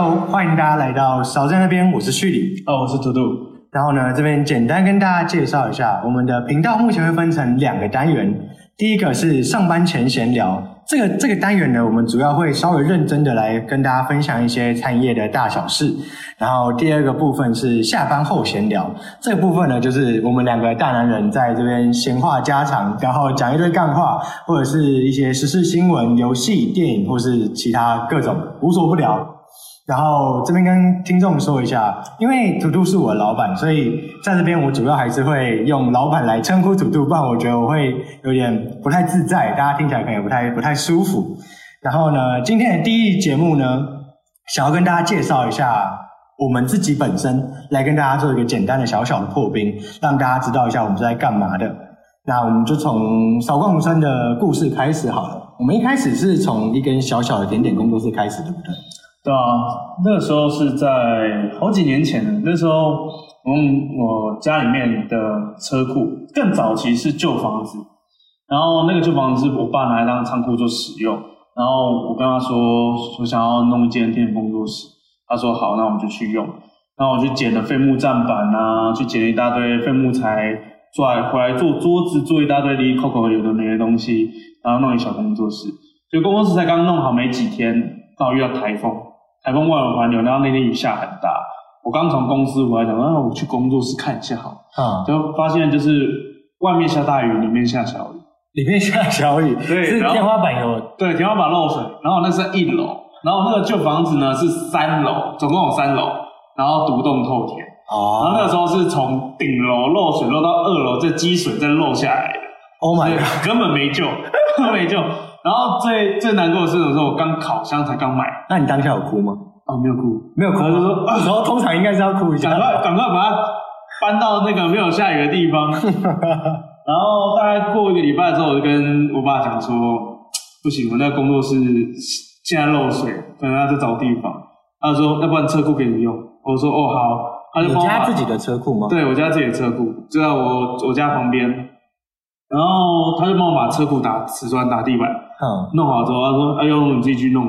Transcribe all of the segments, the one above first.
欢迎大家来到少在那边，我是旭里。哦，我是嘟嘟。然后呢，这边简单跟大家介绍一下，我们的频道目前会分成两个单元。第一个是上班前闲聊，这个这个单元呢，我们主要会稍微认真的来跟大家分享一些餐饮业的大小事。然后第二个部分是下班后闲聊，这个部分呢，就是我们两个大男人在这边闲话家常，然后讲一堆干话，或者是一些时事新闻、游戏、电影，或是其他各种无所不聊。然后这边跟听众说一下，因为土豆是我的老板，所以在这边我主要还是会用老板来称呼土豆，不然我觉得我会有点不太自在，大家听起来可能也不太不太舒服。然后呢，今天的第一节目呢，想要跟大家介绍一下我们自己本身，来跟大家做一个简单的小小的破冰，让大家知道一下我们是在干嘛的。那我们就从扫光山的故事开始好了。我们一开始是从一根小小的点点工作室开始，对不对？对啊，那个时候是在好几年前了。那时候，我我家里面的车库更早期是旧房子，然后那个旧房子是我爸拿来当仓库做使用。然后我跟他说，我想要弄一间电工作室。他说好，那我们就去用。然后我去捡了废木站板啊，去捡了一大堆废木材，做回来做桌子，做一大堆的 Coco 有的没的东西，然后弄一小工作室。就工作室才刚弄好没几天，刚好遇到台风。台风外围环流，然后那天雨下很大。我刚从公司回来，讲啊，我去工作室看一下好。啊，就发现就是外面下大雨，里面下小雨。里面下小雨，对，是天花板有，对，天花板漏水。然后那是一楼，然后那个旧房子呢是三楼，总共有三楼，然后独栋透天。哦。然后那个时候是从顶楼漏水漏到二楼，这积水再漏下来的。Oh my god！根本没救，根本没救。然后最最难过的是，有时候我刚烤箱才刚买，那你当下有哭吗？啊，没有哭，没有哭。就说，然后通常应该是要哭一下，赶快赶快把它搬到那个没有下雨的地方。然后大概过一个礼拜之后，我就跟我爸讲说，不行，我那个工作室现在漏水，可能要再找地方。他说，要不然车库给你用。我说，哦好。他就你家自己的车库吗？对，我家自己的车库就在我我家旁边。然后他就帮我把车库打瓷砖、打地板。弄好之后，他说：“哎呦，你自己去弄。”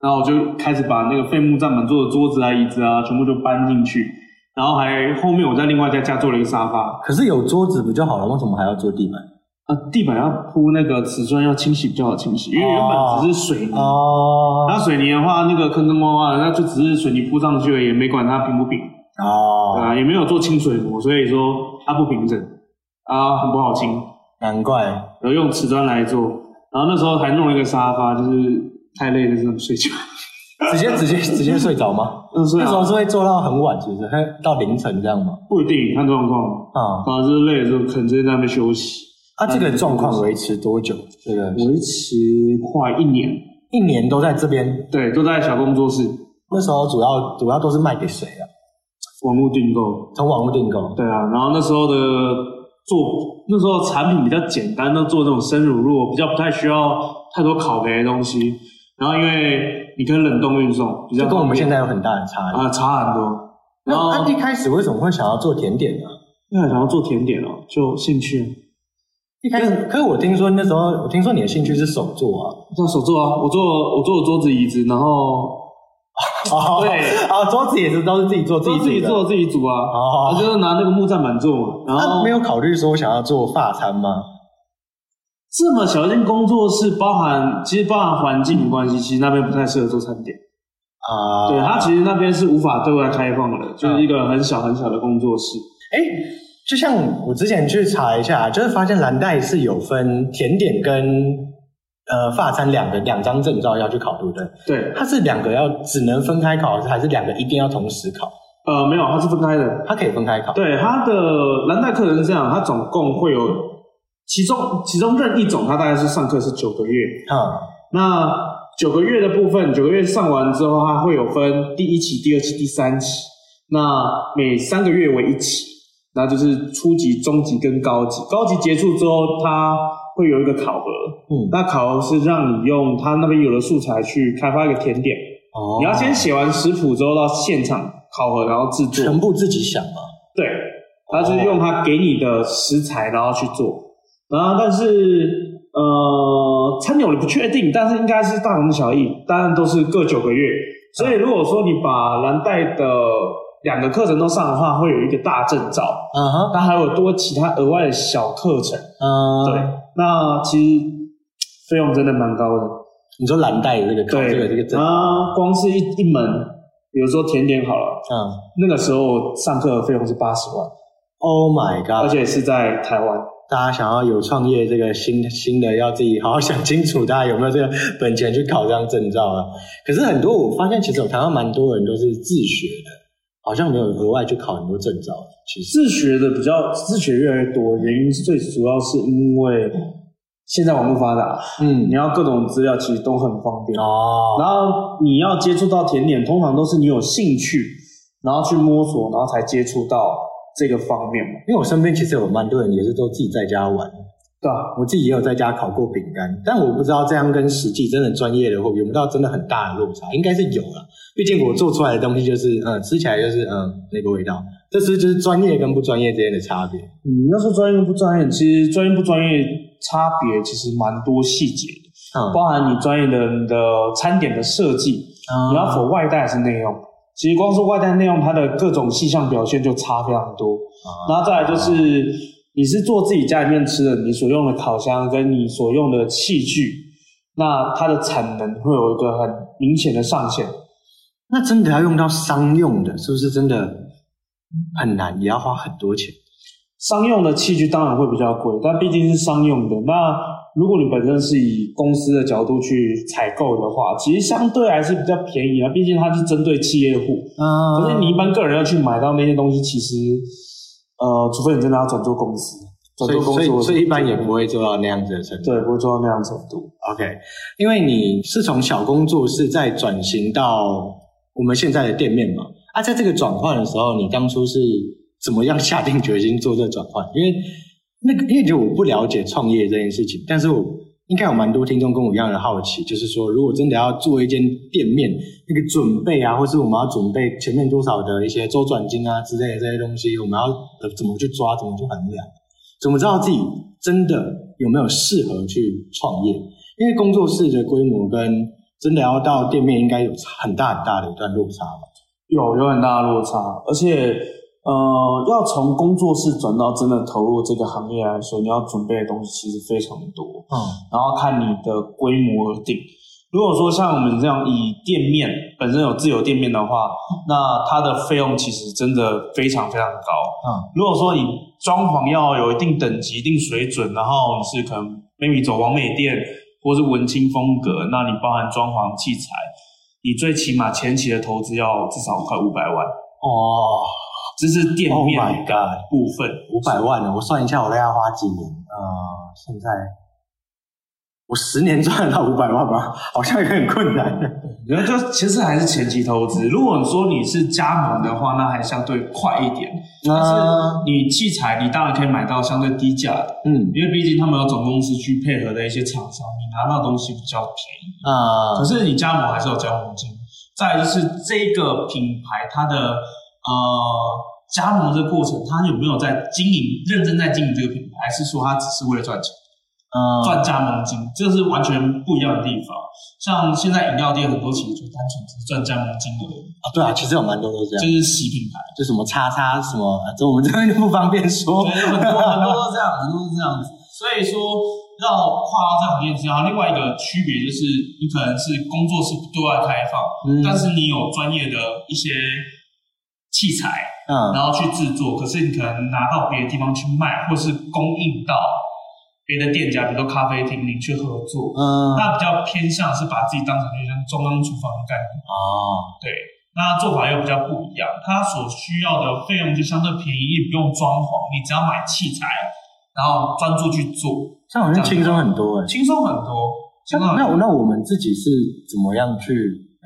然后我就开始把那个废木站板做的桌子啊、椅子啊，全部就搬进去。然后还后面我在另外在家做了一个沙发。可是有桌子不就好了？为什么还要做地板？啊，地板要铺那个瓷砖，要清洗比较好清洗，因为原本只是水泥。哦。那水泥的话，那个坑坑洼洼的，那就只是水泥铺上去，也没管它平不平。哦。啊，也没有做清水膜，所以说它不平整，啊，很不好清。难怪。要用瓷砖来做。然后那时候还弄了一个沙发，就是太累了，就睡觉。直接直接直接睡着吗？那时候是会做到很晚，其实还到凌晨这样吗？不一定，看状况啊。然后，就是累了之后，可能直接在那边休息。啊，这个状况维持多久？这个维持快一年，一年都在这边。对，都在小工作室。那时候主要主要都是卖给谁啊？网络订购，从网络订购。对啊，然后那时候的。做那时候产品比较简单，都做这种生乳酪，比较不太需要太多烤焙的东西。然后因为你可以冷冻运送，比较跟我们现在有很大的差异啊，差很多。然后一开始为什么会想要做甜点呢？因为想要做甜点哦，就兴趣。一开始，可是我听说那时候，我听说你的兴趣是手做啊，做手做啊，我做我做的桌子椅子，然后。哦，对，啊，桌子也是都是自己做，自己自己做自己煮啊，哦，就是拿那个木栈板做，然后没有考虑说想要做法餐吗？这么小一间工作室，包含其实包含环境的关系，其实那边不太适合做餐点啊。对，它其实那边是无法对外开放的，就是一个很小很小的工作室。哎，就像我之前去查一下，就是发现蓝带是有分甜点跟。呃，发餐两个两张证照要去考，对不对？对，它是两个要只能分开考，还是两个一定要同时考？呃，没有，它是分开的，它可以分开考。对，它的蓝带课程是这样，它总共会有其中其中任一种，它大概是上课是九个月。啊，那九个月的部分，九个月上完之后，它会有分第一期、第二期、第三期，那每三个月为一期，那就是初级、中级跟高级。高级结束之后，它会有一个考核，嗯，那考核是让你用他那边有的素材去开发一个甜点，哦，你要先写完食谱之后到现场考核，然后制作，全部自己想吗？对，他是用他给你的食材然后去做，然后但是呃，餐点我不确定，但是应该是大同小异，当然都是各九个月，所以如果说你把蓝带的两个课程都上的话，会有一个大证照，嗯哼，那还有多其他额外的小课程。嗯，对，那其实费用真的蛮高的。你说蓝带这个考这个这个证，啊，光是一一门，比如说甜点好了，嗯那个时候上课的费用是八十万，，Oh my god！而且是在台湾。大家想要有创业这个新新的，要自己好好想清楚，大家有没有这个本钱去考这张证照啊？可是很多我发现，其实我台湾蛮多人都是自学的，好像没有额外去考很多证照。其实，自学的比较自学越来越多，原因是最主要是因为现在网络发达，嗯你，要各种资料其实都很方便。哦，然后你要接触到甜点，通常都是你有兴趣，然后去摸索，然后才接触到这个方面嘛。因为我身边其实有蛮多人也是都自己在家玩，对啊，我自己也有在家烤过饼干，但我不知道这样跟实际真的专业的会有没有到真的很大的落差，应该是有了。毕竟我做出来的东西就是，嗯，吃起来就是嗯那个味道，这是就是专业跟不专业之间的差别。嗯，要说专业不专业，其实专业不专业差别其实蛮多细节的，嗯，包含你专业的你的餐点的设计，你要否外带还是内用。其实光是外带内用，它的各种细项表现就差非常多。然后再来就是，你是做自己家里面吃的，你所用的烤箱跟你所用的器具，那它的产能会有一个很明显的上限。那真的要用到商用的，是不是真的很难，也要花很多钱？商用的器具当然会比较贵，但毕竟是商用的。那如果你本身是以公司的角度去采购的话，其实相对还是比较便宜啊，毕竟它是针对企业户。嗯可是你一般个人要去买到那些东西，其实呃，除非你真的要转做公司，转做公司我所以一般也不会做到那样子的程度。对，不会做到那样程度。OK，因为你是从小工作室再转型到我们现在的店面嘛，啊，在这个转换的时候，你当初是怎么样下定决心做这转换？因为那个，因为就我不了解创业这件事情，但是我应该有蛮多听众跟我一样的好奇，就是说，如果真的要做一间店面，那个准备啊，或是我们要准备前面多少的一些周转金啊之类的这些东西，我们要怎么去抓，怎么去衡量？怎么知道自己真的有没有适合去创业？因为工作室的规模跟真的要到店面，应该有很大很大的一段落差吧？有有很大的落差，而且呃，要从工作室转到真的投入这个行业来说，你要准备的东西其实非常多，嗯。然后看你的规模而定。如果说像我们这样以店面本身有自有店面的话，那它的费用其实真的非常非常高。嗯。如果说你装潢要有一定等级、一定水准，然后你是可能 maybe 走完美店或是文青风格，那你包含装潢器材，你最起码前期的投资要至少快五百万，哦这是店 Oh 面的部分。五百万呢？我算一下，我大概要花几年？呃，现在我十年赚到五百万吗？好像有点困难。然后就其实还是前期投资。如果你说你是加盟的话，那还相对快一点。但是啊，你器材，你当然可以买到相对低价的，嗯因为毕竟他们有总公司去配合的一些厂商，你拿到的东西比较便宜。啊可是你加盟还是有加盟金。再来就是这个品牌它的呃加盟这个过程，他有没有在经营认真在经营这个品牌，还是说他只是为了赚钱？呃赚加盟金，这是完全不一样的地方。像现在饮料店很多其实就单纯只是赚加盟金而已，啊！对啊，其实有蛮多都是这样，就是洗品牌。就什么叉叉什么，啊这我们这边就不方便说。对，很多很多都是这样，很多都是这样子。所以说，要跨到这行业之后，另外一个区别就是，你可能是工作室对外开放，嗯但是你有专业的一些器材，嗯然后去制作，可是你可能拿到别的地方去卖，或是供应到别的店家，比如说咖啡厅，你去合作。嗯那比较偏向是把自己当成就像中央厨房的概念，哦对，那做法又比较不一样，它所需要的费用就相对便宜，也不用装潢，你只要买器材，然后专注去做，这样好像轻松很多哎。轻松很多。那那我们自己是怎么样去？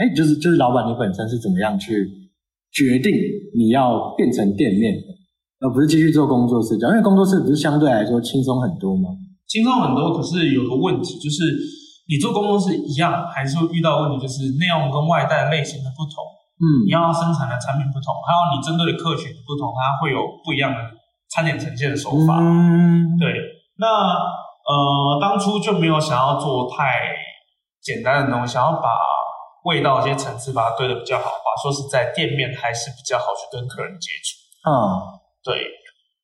哎，就是就是老板，你本身是怎么样去决定你要变成店面，而不是继续做工作室？因为工作室不是相对来说轻松很多吗？轻松很多，可是有个问题就是，你做工作室一样，还是会遇到问题，就是内容跟外带类型的不同，嗯你要生产的产品不同，还有你针对的客群不同，它会有不一样的餐点呈现的手法。嗯，对，那呃，当初就没有想要做太简单的东西，想要把味道一些层次把它堆的比较好的话，说实在，店面还是比较好去跟客人接触。嗯，对，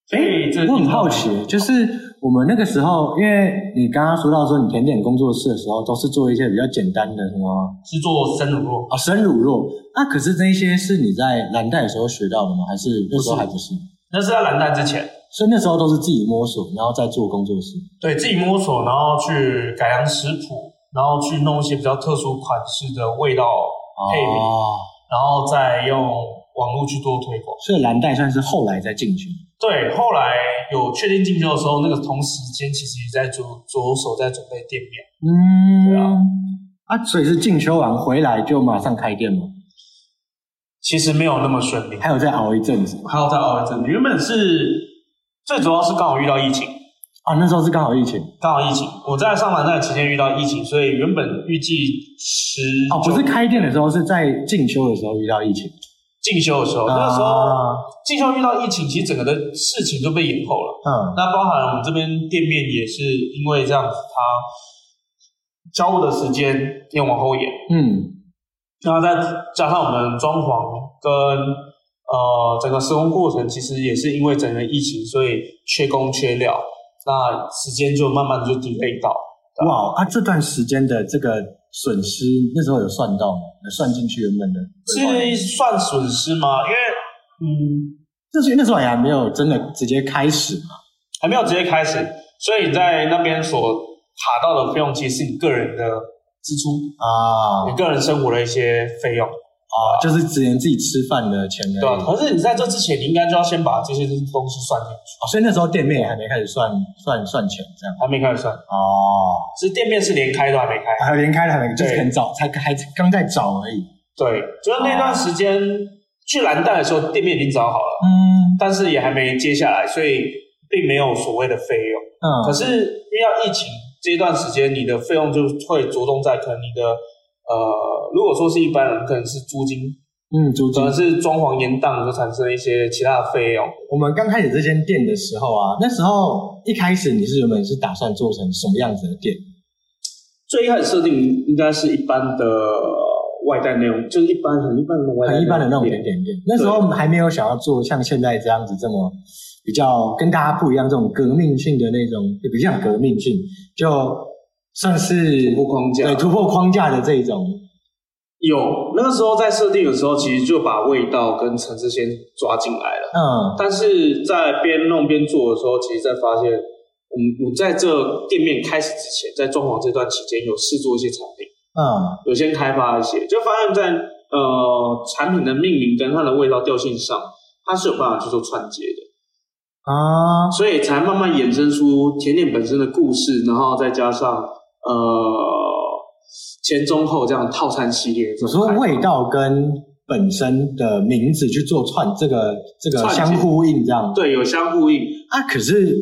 所以这我很好奇，就是我们那个时候，因为你刚刚说到说你甜点工作室的时候，都是做一些比较简单的什么是做生乳酪，啊生乳酪，那可是这一些是你在蓝带的时候学到的吗？还是那时候还不是？那是在蓝带之前，所以那时候都是自己摸索，然后再做工作室。对自己摸索，然后去改良食谱，然后去弄一些比较特殊款式的味道配比，哦，然后再用网络去做推广。所以蓝带算是后来再进去。对，后来有确定进修的时候，那个同时间其实也在着着手在准备店面。嗯，对啊。啊，所以是进修完回来就马上开店吗？其实没有那么顺利，还有再熬一阵子还有再熬一阵子。原本是最主要是刚好遇到疫情，啊？那时候是刚好疫情刚好疫情，我在上班那期间遇到疫情，所以原本预计十哦，不是开店的时候，是在进修的时候遇到疫情。进修的时候，那个时候啊进修遇到疫情，其实整个的事情都被延后了。嗯那包含我们这边店面也是因为这样子，它交货的时间也往后延，嗯然后再加上我们装潢跟呃整个施工过程，其实也是因为整个疫情，所以缺工缺料，那时间就慢慢就 delay 到。哇啊！这段时间的这个损失，那时候有算到吗？有算进去原本的？是算损失吗？因为嗯就是那时候也还没有真的直接开始嘛。还没有直接开始，所以你在那边所卡到的费用，其实是你个人的支出，啊你个人生活的一些费用。啊，就是只能自己吃饭的钱而已。对吧？可是你在这之前，你应该就要先把这些东西算进去，哦所以那时候店面也还没开始算算算钱这样。还没开始算，哦，是店面是连开都还没开。还有连开了还没，就是很早才还刚在找而已。对，就是那段时间去蓝带的时候，店面已经找好了，嗯但是也还没接下来，所以并没有所谓的费用。嗯，可是因为要疫情这一段时间，你的费用就会着重在可能你的呃，如果说是一般人，可能是租金，嗯，租金可能。是装潢延宕所产生的一些其他的费用。我们刚开始这间店的时候啊，那时候一开始你是原本是打算做成什么样子的店？最一开始设定应该是一般的外带内容，就是一般很一般的外带很一般的那种店甜点店。那时候还没有想要做像现在这样子这么比较跟大家不一样这种革命性的那种，也不像革命性，就算是突破框架。对突破框架的这种。有那个时候在设定的时候，其实就把味道跟层次先抓进来了。嗯。但是在边弄边做的时候，其实在发现，我们我在这店面开始之前，在装潢这段期间有试做一些产品，嗯。有先开发一些，就发现在呃产品的命名跟它的味道调性上，它是有办法去做串接的，啊，所以才慢慢衍生出甜点本身的故事，然后再加上呃前中后这样套餐系列这我种开发。说味道跟本身的名字去做串这个这个相呼应这样。对有相呼应，啊，可是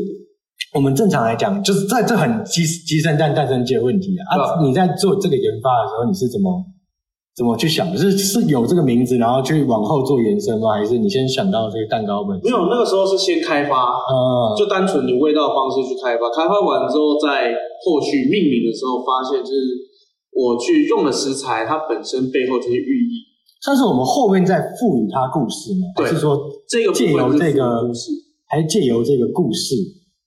我们正常来讲，就是在这很鸡鸡生蛋，蛋生鸡的问题啊。啊，你在做这个研发的时候，你是怎么怎么去想？是是有这个名字，然后去往后做延伸吗？还是你先想到这个蛋糕本身？没有那个时候是先开发，呃，就单纯以味道方式去开发，开发完之后，在后续命名的时候，发现就是我去用的食材，它本身背后这些寓意，算是我们后面再赋予它故事吗？对还是说这个部借由这个故事，还是借由这个故事，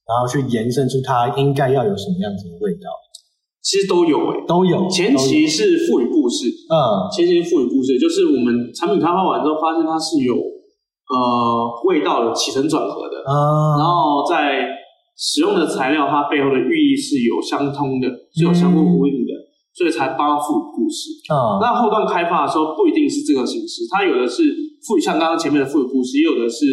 然后去延伸出它应该要有什么样子的味道？其实都有诶、都有前期是赋予故事，嗯。前期是赋予故事，就是我们产品开发完之后，发现它是有呃味道的起承转合的，啊。然后在使用的材料，它背后的寓意是有相通的，是有相互呼应的，所以才帮它赋予故事。啊那后段开发的时候不一定是这个形式，它有的是赋予像刚刚前面的赋予故事，也有的是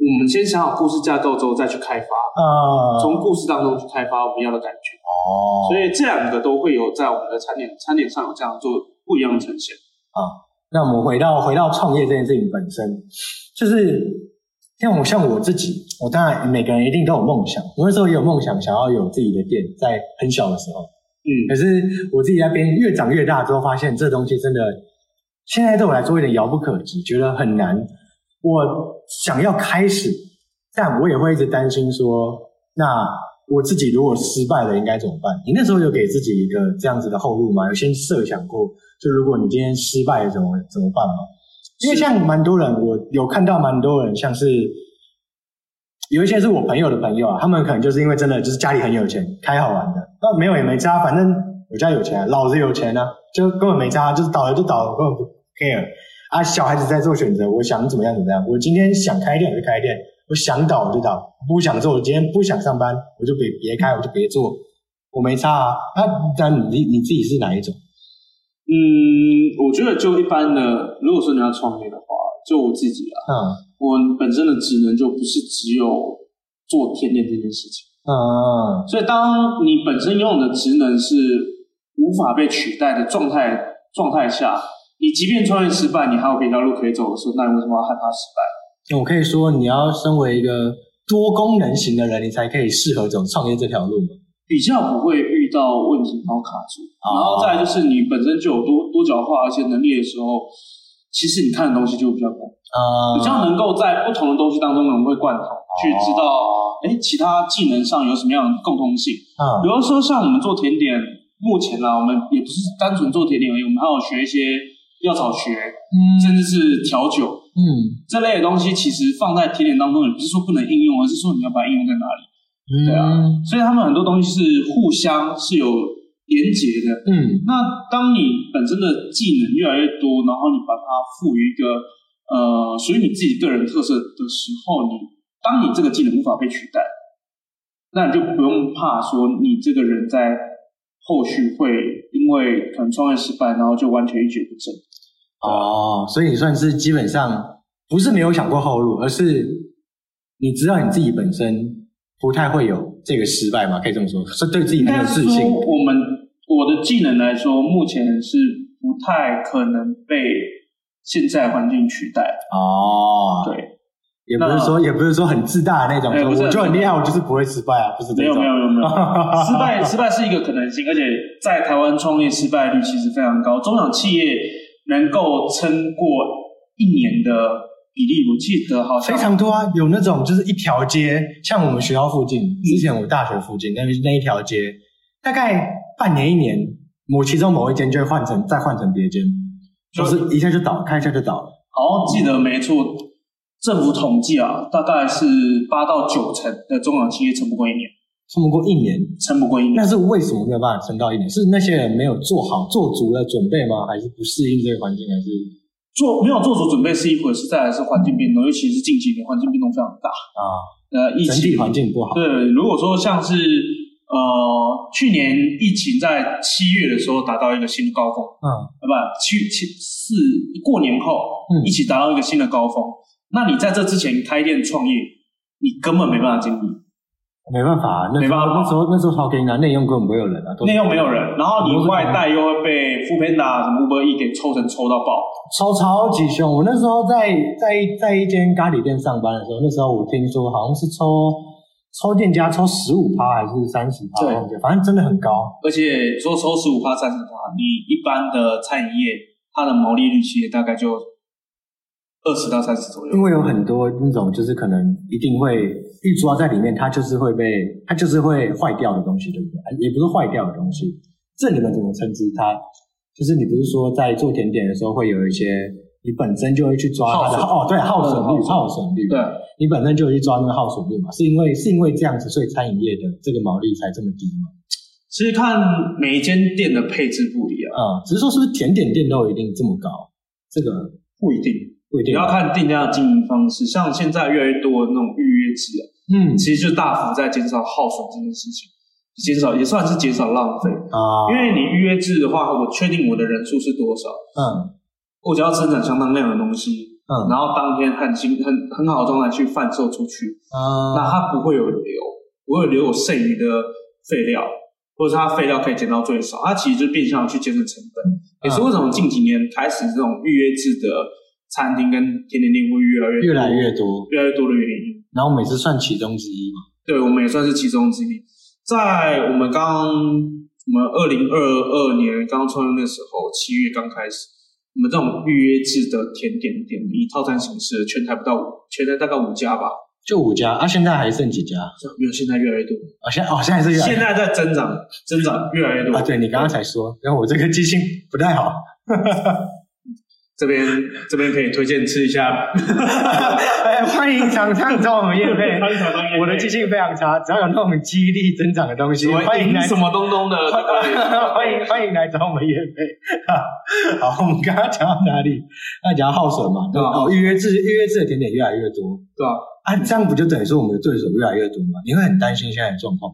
我们先想好故事架构之后再去开发，啊从故事当中去开发我们要的感觉。哦所以这两个都会有在我们的餐点餐点上有这样做不一样的呈现。啊那我们回到回到创业这件事情本身，就是像我像我自己，我当然每个人一定都有梦想，我那时候也有梦想，想要有自己的店，在很小的时候。嗯可是我自己在边越长越大之后，发现这东西真的现在对我来说有点遥不可及，觉得很难。我想要开始，但我也会一直担心说，那我自己如果失败了应该怎么办？你那时候有给自己一个这样子的后路吗？有先设想过，就如果你今天失败了怎么怎么办吗？因为像蛮多人，我有看到蛮多人，像是有一些是我朋友的朋友啊，他们可能就是因为真的就是家里很有钱，开好玩的，那没有也没差，反正我家有钱，老子有钱啊，就根本没差，就是倒了就倒了，根本不 care 啊。小孩子在做选择，我想怎么样怎么样，我今天想开店我就开店，我想倒我就倒，不想做，我今天不想上班，我就别别开，我就别做，我没差啊。那但你你自己是哪一种？嗯，我觉得就一般的，如果说你要创业的话，就我自己啊，嗯我本身的职能就不是只有做甜点这件事情，嗯所以当你本身拥有的职能是无法被取代的状态状态下，你即便创业失败，你还有别条路可以走的时候，那你为什么要害怕失败？那我可以说，你要身为一个多功能型的人，你才可以适合走创业这条路嘛。比较不会遇到问题然后卡住，哦然后再来就是你本身就有多多角化一些能力的时候，其实你看的东西就会比较广，啊比较能够在不同的东西当中融会贯通，去知道哎其他技能上有什么样的共通性。啊比如说像我们做甜点，目前呢，我们也不是单纯做甜点而已，我们还有学一些药草学，嗯甚至是调酒嗯这类的东西。其实放在甜点当中，也不是说不能应用，而是说你要把它应用在哪里。嗯对啊所以他们很多东西是互相是有连结的。嗯那当你本身的技能越来越多，然后你把它赋予一个呃属于你自己个人特色的时候，你当你这个技能无法被取代，那你就不用怕说你这个人在后续会因为可能创业失败，然后就完全一蹶不振。哦，所以你算是基本上不是没有想过后路，而是你知道你自己本身不太会有这个失败嘛？可以这么说，是对自己应很有自信。我们我的技能来说，目前是不太可能被现在环境取代。哦，对，也不是说也不是说很自大的那种，我就很厉害，我就是不会失败啊，不是这没有种。没有没有没有，失败失败是一个可能性，而且在台湾创业失败率其实非常高，中小企业能够撑过一年的比例，我记得好像非常多啊，有那种就是一条街，像我们学校附近，之前我大学附近那那一条街，大概半年一年，某其中某一间就会换成再换成别间，就是一下就倒，开一下就倒了。好记得没错，政府统计啊，大概是八到九成的中小企业撑不过一年，撑不过一年，撑不过一年那。是为什么没有办法撑到一年？是那些人没有做好做足了准备吗？还是不适应这个环境？还是做没有做足准备是一回事，再来是环境变动，尤其是近几年环境变动非常大。啊，呃，疫情环境不好？对，如果说像是呃去年疫情在七月的时候达到一个新的高峰，嗯呃不七七四过年后，嗯一起达到一个新的高峰，那你在这之前开店创业，你根本没办法经历，没办法、啊，那时候没办法那时候那时候超给啊，内用根本不会有人啊，都内用没有人，然后你外带又会被 o o Panda 什么 Uber E 给抽成抽到爆，抽超级凶。我那时候在在在一间咖喱店上班的时候，那时候我听说好像是抽抽店家抽十五趴还是三十趴，反正真的很高。而且说抽十五趴、三十趴，你一般的餐饮业它的毛利率其实大概就二十到三十左右因。为有很多那种就是可能一定会一抓在里面，它就是会被它就是会坏掉的东西，对不对？也不是坏掉的东西，这你们怎么称之它？就是你不是说在做甜点的时候会有一些你本身就会去抓它的哦，对，耗损率，嗯耗损率，对，你本身就会去抓那个耗损率嘛？是因为是因为这样子，所以餐饮业的这个毛利才这么低嘛？其实看每一间店的配置不一样，啊、只是说是不是甜点店都有一定这么高？这个不一定。不一定要看店家的经营方式，像现在越来越多那种预约制啊，嗯。其实就大幅在减少耗损这件事情，减少也算是减少浪费。啊，因为你预约制的话，我确定我的人数是多少，嗯。我只要生产相当量的东西，嗯。然后当天很新很很好的状态去贩售出去，啊。那它不会有留，不会留我剩余的废料，或者是它废料可以减到最少，它其实就变相地去节省成本。也是为什么近几年开始这种预约制的餐厅跟甜点店会越来越越来越多，越来越多的原因。然后我们也是算其中之一嘛。对，我们也算是其中之一。在我们刚我们二零二二年刚创业的时候，七月刚开始，我们这种预约制的甜点店，以套餐形式，全台不到五，全台大概五家吧。就五家啊，现在还剩几家？没有，现在越来越多。啊，现在哦，现在是越来现在在增长，增长越来越多啊。对你刚刚才说，然后我这个记性不太好。这边这边可以推荐吃一下，欢迎厂商找我们叶配。我的记性非常差，只要有那种激励增长的东西，欢迎来什么东东的，欢迎欢迎来找我们叶配。好，我们刚刚讲到哪里？那讲到耗损嘛，对吧？哦，预约制预约制的甜点越来越多，对吧？啊，这样不就等于说我们的对手越来越多吗？你会很担心现在的状况？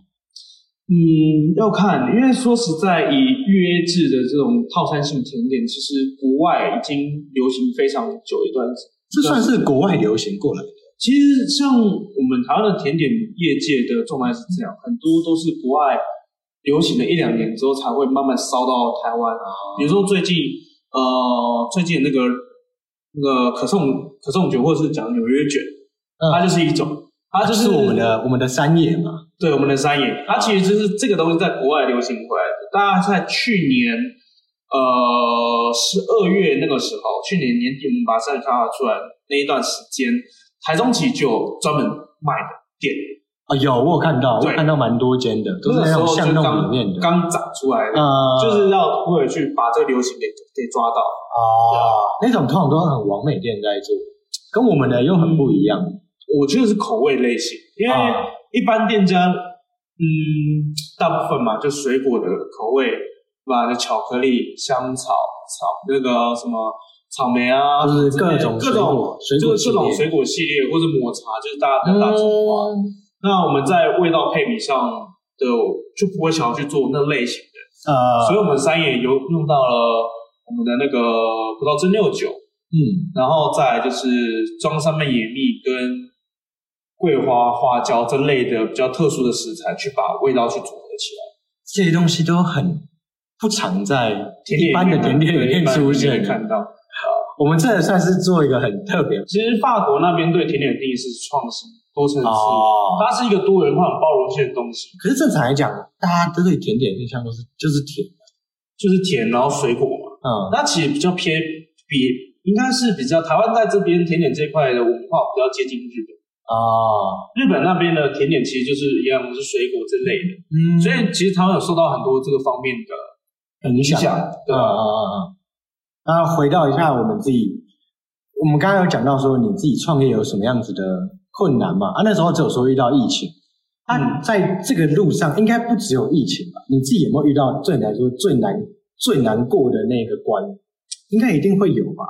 嗯，要看，因为说实在，以预约制的这种套餐性甜点，其实国外已经流行非常久一段时间。这算是国外流行过来的。其实像我们台湾的甜点业界的状态是这样，很多都是国外流行了一两年之后，才会慢慢烧到台湾。比如说最近，呃，最近那个那个可颂可颂卷，或者是讲纽约卷，它就是一种。它就是我们的我们的山野嘛，对，我们的山野，它其实就是这个东西在国外流行回来的。大家在去年呃十二月那个时候，去年年底我们把山野开发出来那一段时间，台中其实就有专门卖的店。啊，有我有看到，我看到蛮多间的，都是那种巷弄里面的，刚长出来的，就是要为了去把这个流行给给抓到。啊，那种通常都是很完美店在做，跟我们的又很不一样。我觉得是口味类型，因为一般店家，嗯，大部分嘛，就水果的口味，对吧？就巧克力、香草、草那个什么草莓啊，就是各种各种水果各种水果系列，或者抹茶，就是大家大众化。那我们在味道配比上的就不会想要去做那类型的，呃，所以我们三野有用到了我们的那个葡萄蒸馏酒，嗯，然后再就是装上面野蜜跟。桂花、花椒这类的比较特殊的食材，去把味道去组合起来，这些东西都很不常在一般的甜点里面出现。看到，我们这也算是做一个很特别。其实法国那边对甜点的定义是创新、多层次，它是一个多元化、包容性的东西。可是正常来讲，大家都对甜点印象都是就是甜，就是甜，然后水果嘛。嗯，那其实比较偏比应该是比较台湾在这边甜点这块的文化比较接近日本。啊，日本那边的甜点其实就是一样，是水果之类的，嗯，所以其实他们有受到很多这个方面的影响，对啊啊啊！那回到一下我们自己，我们刚刚有讲到说你自己创业有什么样子的困难嘛？啊，那时候只有说遇到疫情，啊，在这个路上应该不只有疫情吧？你自己有没有遇到最来说最难最难过的那个关？应该一定会有吧？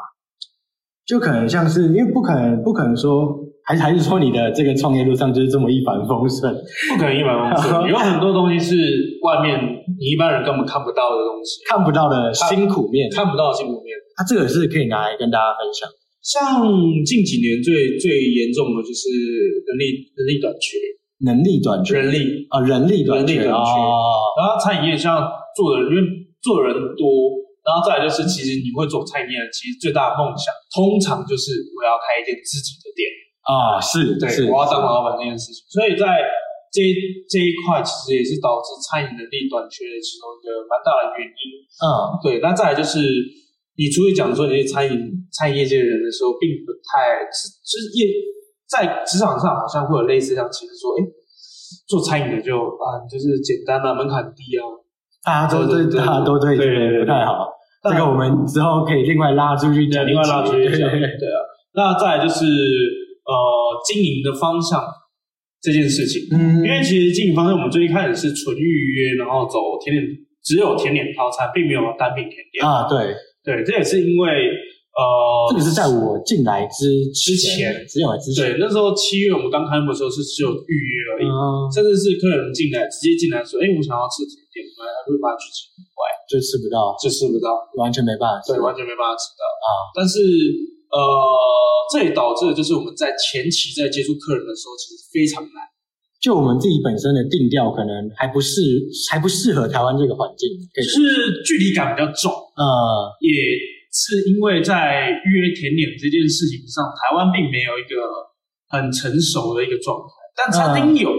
就可能像是因为不可能不可能说。还还是说你的这个创业路上就是这么一帆风顺？不可能一帆风顺，有很多东西是外面你一般人根本看不到的东西，看不到的辛苦面，看不到的辛苦面。它这个是可以拿来跟大家分享。像近几年最最严重的就是人力人力短缺，能力短缺，人力啊人力短缺啊。然后餐饮业像做的，因为做的人多，然后再来就是其实你会做餐饮业，其实最大的梦想通常就是我要开一间自己的店。啊，是对，我要当老板这件事情，所以在这这一块其实也是导致餐饮能力短缺的其中一个蛮大的原因。嗯，对。那再来就是，你出去讲说你是餐饮餐饮业界的人的时候，并不太就是业在职场上好像会有类似这样，其实说，哎，做餐饮的就啊，就是简单啊，门槛低啊，大家都对，大家都对，对对不太好。这个我们之后可以另外拉出去讲，另外拉出去讲。对啊，那再来就是。呃，经营的方向这件事情，嗯，因为其实经营方向我们最一开始是纯预约，然后走甜点，只有甜点套餐，并没有单品甜点啊。对对，这也是因为呃，这个是在我进来之之前，进来之前，对，那时候七月我们刚开幕的时候是只有预约而已，甚至是客人进来直接进来说，哎，我想要吃甜点，我们还会把它去吃以外，就吃不到，就吃不到，完全没办法，对，完全没办法吃到啊。但是呃。这也导致就是我们在前期在接触客人的时候，其实非常难。就我们自己本身的定调，可能还不是，还不适合台湾这个环境，就是距离感比较重。呃，也是因为在预约甜点这件事情上，台湾并没有一个很成熟的一个状态。但餐厅有，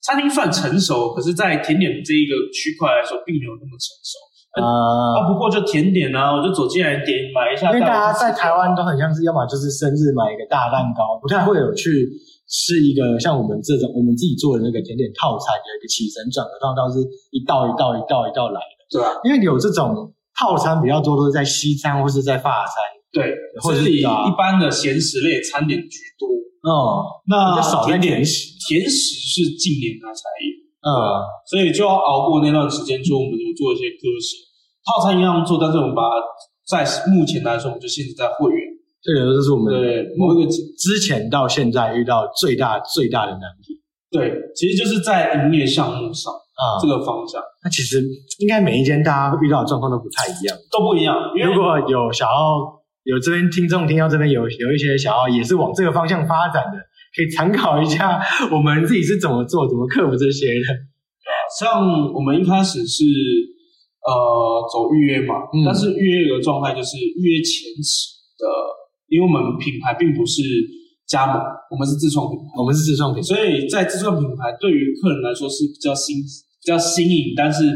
餐厅算成熟，可是，在甜点这一个区块来说，并没有那么成熟。啊，不过就甜点啊，我就走进来点买一下。因为大家在台湾都很像是，要么就是生日买一个大蛋糕，不太会有去吃一个像我们这种我们自己做的那个甜点套餐，有一个起承转合，通常都是一道一道一道一道来的。对啊，因为有这种套餐比较多，都是在西餐或是在法餐。对，或者是是以啊一般的咸食类餐点居多。哦，那比较少在甜点甜食甜食是近年来才有，嗯，所以就要熬过那段时间，说我们有做一些割舍。套餐一样做，但是我们把它在目前来说，我们就限制在会员。这个就是我们对，某一个之前到现在遇到最大最大的难题对，其实就是在营业项目上啊。这个方向那其实应该每一间大家遇到的状况都不太一样。都不一样。因为如果有想要有这边听众听到这边有有一些想要也是往这个方向发展的，可以参考一下我们自己是怎么做、怎么克服这些的。像我们一开始是呃走预约嘛，嗯但是预约有个状态就是预约前期的，因为我们品牌并不是加盟，我们是自创品牌，我们是自创品牌，所以在自创品牌对于客人来说是比较新、比较新颖，但是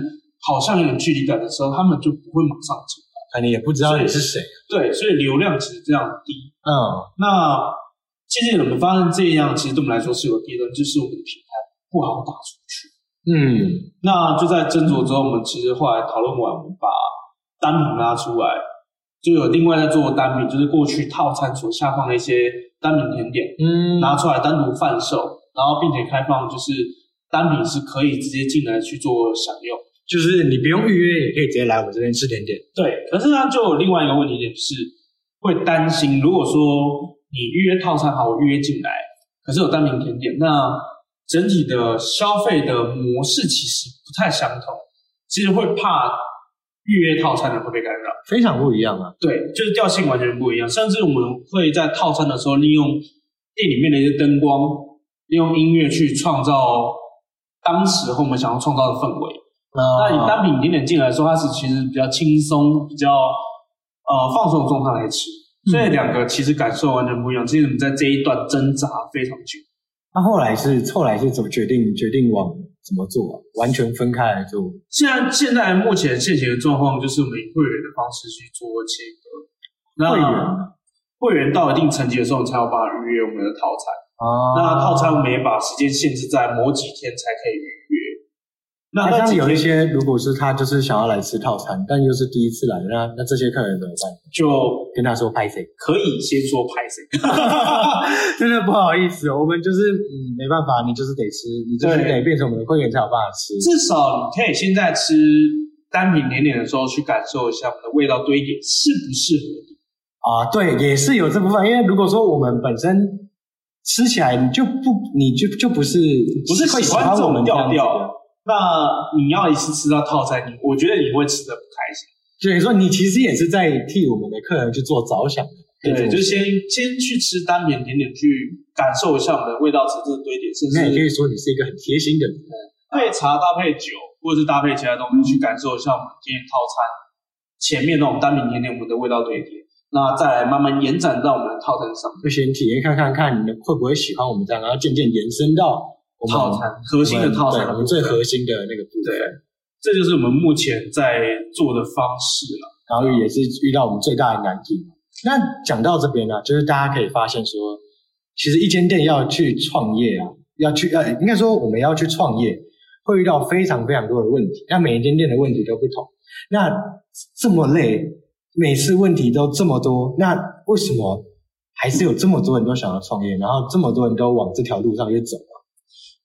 好像有点距离感的时候，他们就不会马上进来。可能也不知道你是谁。对，所以流量其实这样低。嗯，那其实我们发现这样，其实对我们来说是有弊端，就是我们的品牌不好打出去。嗯，那就在斟酌之后，我们其实后来讨论完，我们把单品拉出来，就有另外在做单品，就是过去套餐所下放的一些单品甜点，嗯，拿出来单独贩售，然后并且开放就是单品是可以直接进来去做享用。就是你不用预约，也可以直接来我们这边吃甜点。对，可是呢，就有另外一个问题点是，会担心，如果说你预约套餐好，我预约进来，可是有单品甜点，那整体的消费的模式其实不太相同，其实会怕预约套餐的会被干扰。非常不一样啊。对，就是调性完全不一样，甚至我们会在套餐的时候利用店里面的一些灯光，利用音乐去创造当时候我们想要创造的氛围。那你那单品甜点进来的时候，它是其实比较轻松、比较呃放松的状态来吃，所以两个其实感受完全不一样。其实我们在这一段挣扎非常久。那后来是后来是怎么决定决定往怎么做啊？完全分开来做。现在现在目前现行的状况就是我们以会员的方式去做切割。那会员会员到一定层级的时候，你才有办法预约我们的套餐。啊那套餐我们也把时间限制在某几天才可以预约。那那这样那几天有一些，如果是他就是想要来吃套餐，但又是第一次来，那那这些客人怎么办？就跟他说拍谁？可以先说拍谁。真的不好意思，我们就是嗯没办法，你就是得吃，你就是得变成我们的会员才有办法吃。至少你可以现在吃单品甜点的时候去感受一下我们的味道堆叠适不适合你。啊，对，也是有这部分。因为如果说我们本身吃起来，你就不，你就就不是不是喜喜欢这种调调的。那你要一次吃到套餐，你我觉得你会吃的不开心。所以说，你其实也是在替我们的客人去做着想对，就是先先去吃单品甜点，去感受一下我们的味道层次的堆叠，甚那也可以说你是一个很贴心的人。配茶搭配酒，或者是搭配其他东西，去感受一下我们今天套餐前面那种单品甜点我们的味道堆叠。那再来慢慢延展到我们的套餐上面。就先体验看看看你们会不会喜欢我们这样，然后渐渐延伸到套餐核心的套餐我们最核心的那个部分。对这就是我们目前在做的方式了。然后也是遇到我们最大的难题。那讲到这边呢、就是大家可以发现说，其实一间店要去创业啊，要去呃，应该说我们要去创业，会遇到非常非常多的问题。那每一间店的问题都不同。那这么累，每次问题都这么多，那为什么还是有这么多人都想要创业，然后这么多人都往这条路上去走啊？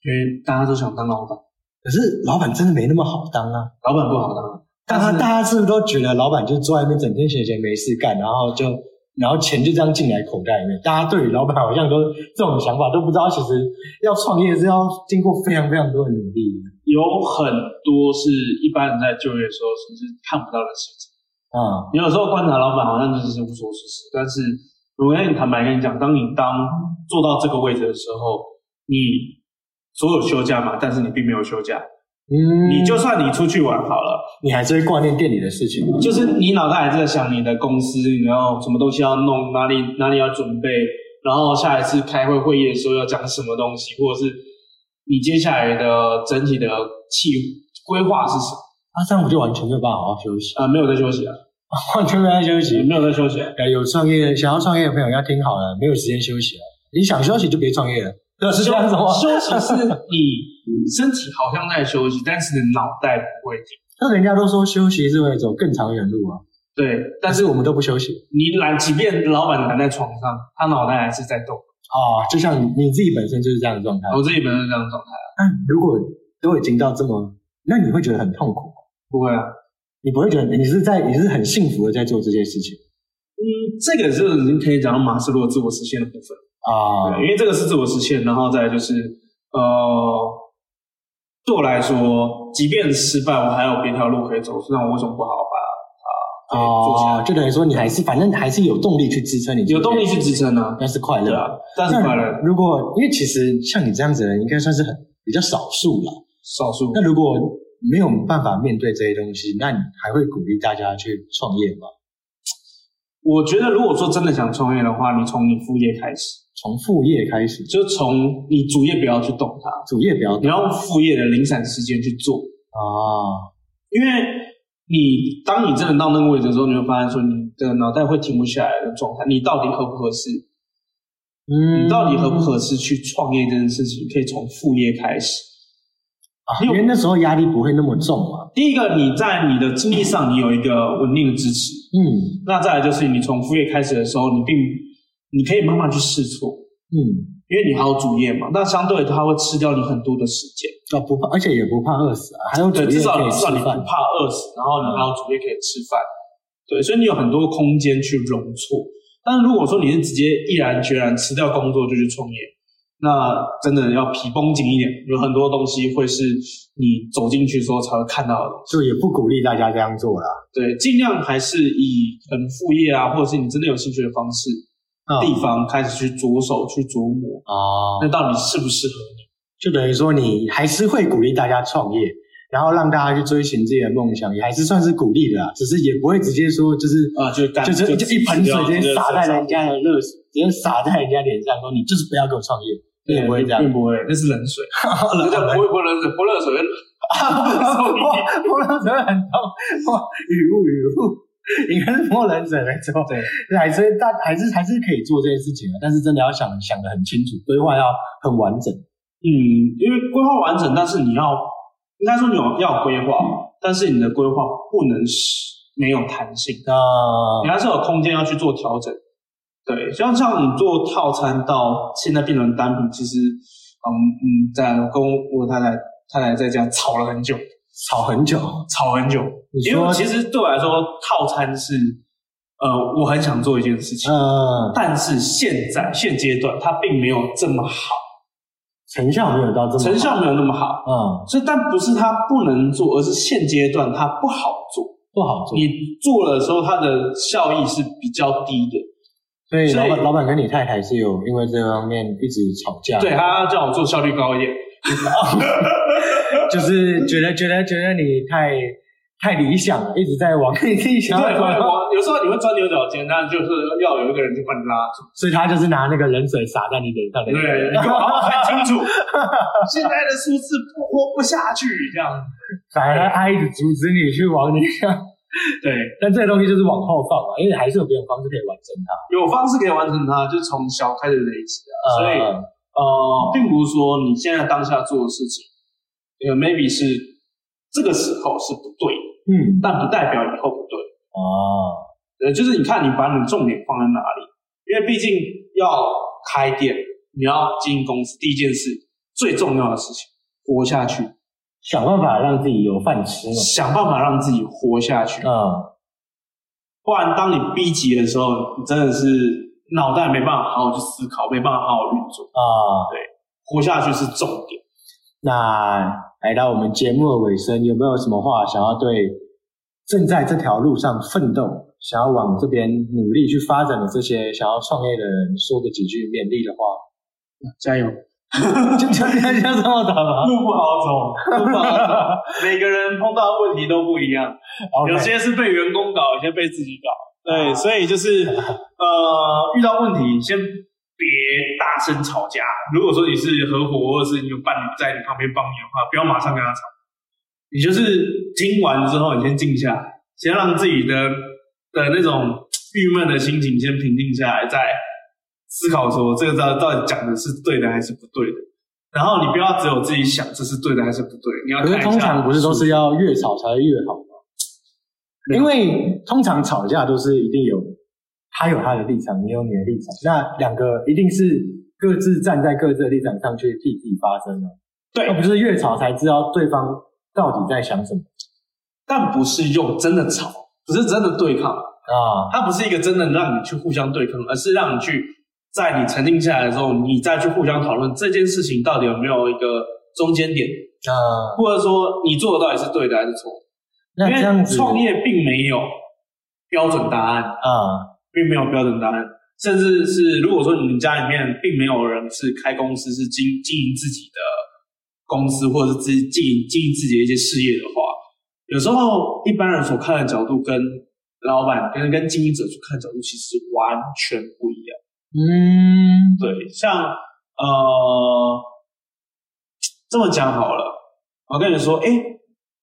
因为大家都想当老板，可是老板真的没那么好当啊。老板不好当，大家大家是不是都觉得老板就坐在那边整天闲闲没事干，然后就然后钱就这样进来口袋里面？大家对于老板好像都这种想法，都不知道其实要创业是要经过非常非常多的努力的有很多是一般人在就业的时候甚至看不到的事情。啊、你有时候观察老板好像就是无所事事，但是我跟你坦白跟你讲，当你当做到这个位置的时候，你所有休假嘛，但是你并没有休假，嗯，你就算你出去玩好了。你还是会挂念店里的事情。就是你脑袋还是在想你的公司，你要什么东西要弄，哪里哪里要准备，然后下一次开会会议的时候要讲什么东西，或者是你接下来的整体的计规划是什么？啊，这样我就完全没有办法好好休息，啊、没有在休息啊，完全没有在休息。没有在休息啊。呃，有创业想要创业的朋友要听好了，没有时间休息了。你想休息就别创业了。是这样子吗？休息是你身体好像在休息，但是你脑袋不会停。那人家都说休息是为了走更长远路啊，对，但是我们都不休息你懒，即便老板懒在床上，他脑袋还是在动。啊，就像你你自己本身就是这样的状态。我自己本身是这样的状态啊，那如果都已经到这么，那你会觉得很痛苦吗？不会啊。你不会觉得你是在你是很幸福的在做这件事情嗯，这个就已经可以讲到马斯洛自我实现的部分。啊？对，因为这个是自我实现，然后再来就是呃，对我来说，即便失败，我还有别条路可以走，那我为什么不好好把它啊做起来？哦，就等于说你还是反正还是有动力去支撑你，有动力去支，撑呢？那是快乐对啊。，但是快乐如果因为其实像你这样子的人，应该算是很比较少数了。少数那如果没有办法面对这些东西，那你还会鼓励大家去创业吗？我觉得，如果说真的想创业的话，你从你副业开始，从副业开始，就从你主业不要去动它，主业不要你要用副业的零散时间去做，啊，因为你当你真的到那个位置的时候，你会发现说你的脑袋会停不下来的状态，你到底合不合适？嗯你到底合不合适去创业这件事情，可以从副业开始。啊？因为那时候压力不会那么重嘛。第一个，你在你的经济上你有一个稳定的支持，嗯那再来就是你从副业开始的时候，你并你可以慢慢去试错，嗯，因为你还有主业嘛，那相对它会吃掉你很多的时间。啊不怕，而且也不怕饿死啊，还有主对，业至少你至少你不。怕饿死，然后你还有主业可以吃饭。对，所以你有很多空间去容错。但是如果说你是直接毅然决然辞掉工作就去创业，那真的要皮绷紧一点，有很多东西会是你走进去之后才会看到的东西。就也不鼓励大家这样做啦。对，尽量还是以可能副业啊，或者是你真的有兴趣的方式、啊地方开始去着手去琢磨，啊，那到底适不适合你？就等于说你还是会鼓励大家创业，然后让大家去追寻自己的梦想，也还是算是鼓励的啊。只是也不会直接说就是啊就就是就一盆水直接洒在人家，的热水，直接洒在人家脸上，说你就是不要给我创业，也不会这样。并不会，那是冷水，那叫不会泼冷水，泼热水。泼冷水很痛，哇，雨雾雨雾，应该是泼冷水没错。对，还是但还是还是可以做这件事情的，但是真的要想想的很清楚，规划要很完整。嗯，因为规划完整，但是你要应该说你有要规划，但是你的规划不能是没有弹性啊，你还是有空间要去做调整。对，像像你做套餐到现在变成单品，其实嗯嗯，在跟我太太太太在家吵了很久，吵很久，吵很久，因为其实对我来说，套餐是呃我很想做一件事情，嗯，但是现在现阶段它并没有这么好，成效没有到这么好成效没有那么好。嗯所以，但不是它不能做，而是现阶段它不好做。不好做，你做了的时候，它的效益是比较低的。所以所以老板老板跟你太太是有因为这方面一直吵架，对，他叫我做效率高一点。就是觉得觉得觉得你太太理想了，一直在往你自己想对，有时候你会钻牛角尖，但就是要有一个人去把你拉住。所以他就是拿那个冷水洒在你脸上的，对，你给我好好看清楚，现在的数字不活不下去，这样。反而他一直阻止你去往你想，对，但这个东西就是往后放嘛，因为还是有别的方式可以完成它。有方式可以完成它，就从小开始累积啊。所以呃呃，并不是说你现在当下做的事情，呃，maybe 是这个时候是不对的，嗯但不代表以后不对。哦，呃，就是你看你把你的重点放在哪里，因为毕竟要开店，你要经营公司，第一件事最重要的事情，活下去，想办法让自己有饭吃嘛。想办法让自己活下去。嗯，不然当你逼急的时候，你真的是脑袋没办法好好去思考，没办法好好运作。啊，对活下去是重点。那来到我们节目的尾声，有没有什么话想要对正在这条路上奋斗、想要往这边努力去发展的这些想要创业的人说个几句勉励的话？加油！就就就就这么打了路不好走，路不好走，每个人碰到的问题都不一样有些是被员工搞，有些被自己搞。对，所以就是呃，遇到问题先别大声吵架。如果说你是合伙，或者是你有伴侣在你旁边帮你的话，不要马上跟他吵，你就是听完之后，你先静下来，先让自己的的那种郁闷的心情先平静下来，再思考说这个到到底讲的是对的还是不对的。然后你不要只有自己想这是对的还是不对，你要可是看一下通常不是都是要越吵才会越好吗？因为通常吵架都是一定有他有他的立场，你有你的立场，那两个一定是各自站在各自的立场上去替自己发声的，对。而不是越吵才知道对方到底在想什么。但不是用真的吵，不是真的对抗，啊。它不是一个真的让你去互相对抗，而是让你去在你沉静下来的时候，你再去互相讨论这件事情到底有没有一个中间点，啊，或者说你做的到底是对的还是错的。那这样子因为创业并没有标准答案，啊，并没有标准答案，甚至是如果说你们家里面并没有人是开公司，是经经营自己的公司，或者是自经营经营自己的一些事业的话，有时候一般人所看的角度跟老板跟跟经营者所看的角度其实完全不一样。嗯，对，像呃这么讲好了，我跟你说，哎，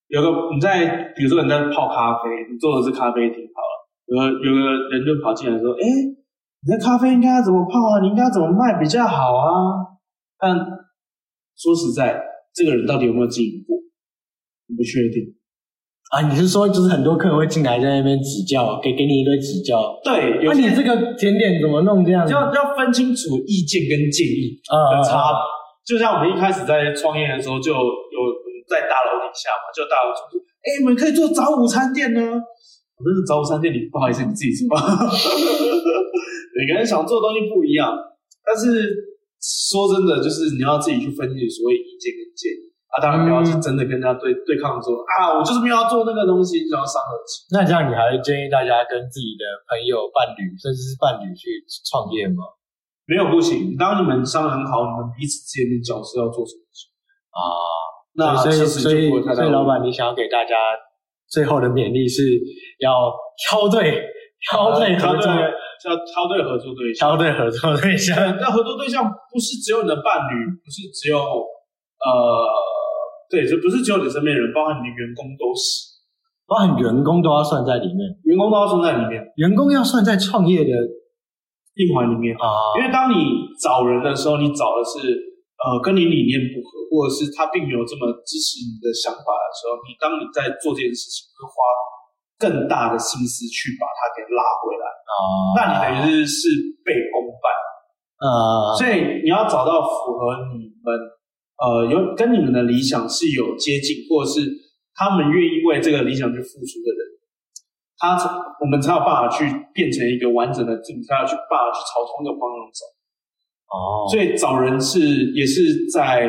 有个你在，比如说你在泡咖啡，你做的是咖啡厅好了，有个有个人就跑进来说，哎，你的咖啡应该怎么泡啊？你应该怎么卖比较好啊？但说实在，这个人到底有没有经营过？你不确定。啊，你是说就是很多客人会进来在那边指教，给给你一堆指教，对，那、有你这个甜点怎么弄这样子？要要分清楚意见跟建议。啊的差别。就像我们一开始在创业的时候，就有在大楼底下嘛，就大楼主说：“哎、你们可以做早午餐店呢。”我那是早午餐店，你不好意思，你自己做。每个人想做的东西不一样，但是说真的，就是你要自己去分析所谓意见跟建议啊。当然不要是真的跟人家对对抗说啊，我就是没有要做那个东西，就要伤和气。那这样你还会建议大家跟自己的朋友、伴侣，甚至是伴侣去创业吗？没有不行，当你们商量好，你们彼此之间的角色要做什么事，啊，那所以所以所以老板，你想要给大家最后的勉励是要挑对挑对合作，挑对要挑对合作对象。挑对合作对象。那合作对象不是只有你的伴侣，不是只有呃，对，就不是只有你身边的人，包含你的员工都是，包含员工都要算在里面，员工都要算在里面，员工要算在创业的一环里面。啊因为当你找人的时候，你找的是呃跟你理念不合，或者是他并没有这么支持你的想法的时候，你当你在做这件事情，会花更大的心思去把它给拉回来，啊，那你等于是是被公办。呃所以你要找到符合你们呃有跟你们的理想是有接近，或者是他们愿意为这个理想去付出的人，他才我们才有办法去变成一个完整的 team，才有去办法去朝同一个方向走。哦，所以找人是也是在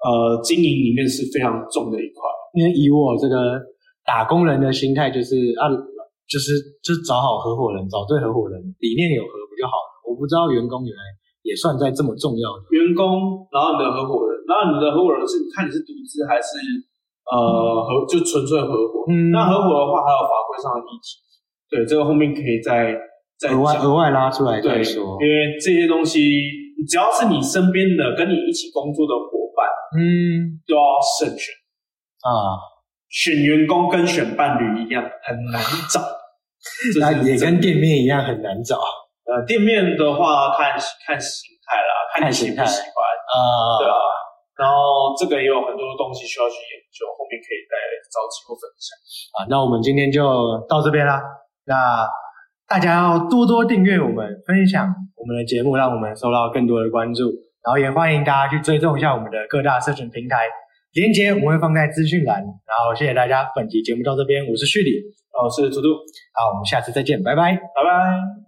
呃经营里面是非常重的一块。因为以我这个打工人的心态，就是啊，就是就是找好合伙人，找对合伙人，理念有合不就好了。我不知道员工原来也算在这么重要的员工，然后你的合伙人，然后你的合伙人是看你是独资还是呃合就纯粹合伙。嗯那合伙的话还有法规上的议题，对这个后面可以再再讲。额外额外拉出来再对，说因。为这些东西，只要是你身边的跟你一起工作的伙伴，嗯都要慎选。啊，选员工跟选伴侣一样很难找，这那也跟店面一样很难找呃店面的话看看形态啦，看你喜不喜欢，啊。对啊。然后这个也有很多东西需要去研究，后面可以再找机会分享。啊，那我们今天就到这边啦。那大家要多多订阅我们，分享我们的节目，让我们受到更多的关注。然后也欢迎大家去追踪一下我们的各大社群平台，连接我们会放在资讯栏。然后谢谢大家，本集节目到这边，我是旭里，我，是图图，好，我们下次再见，拜拜。拜拜。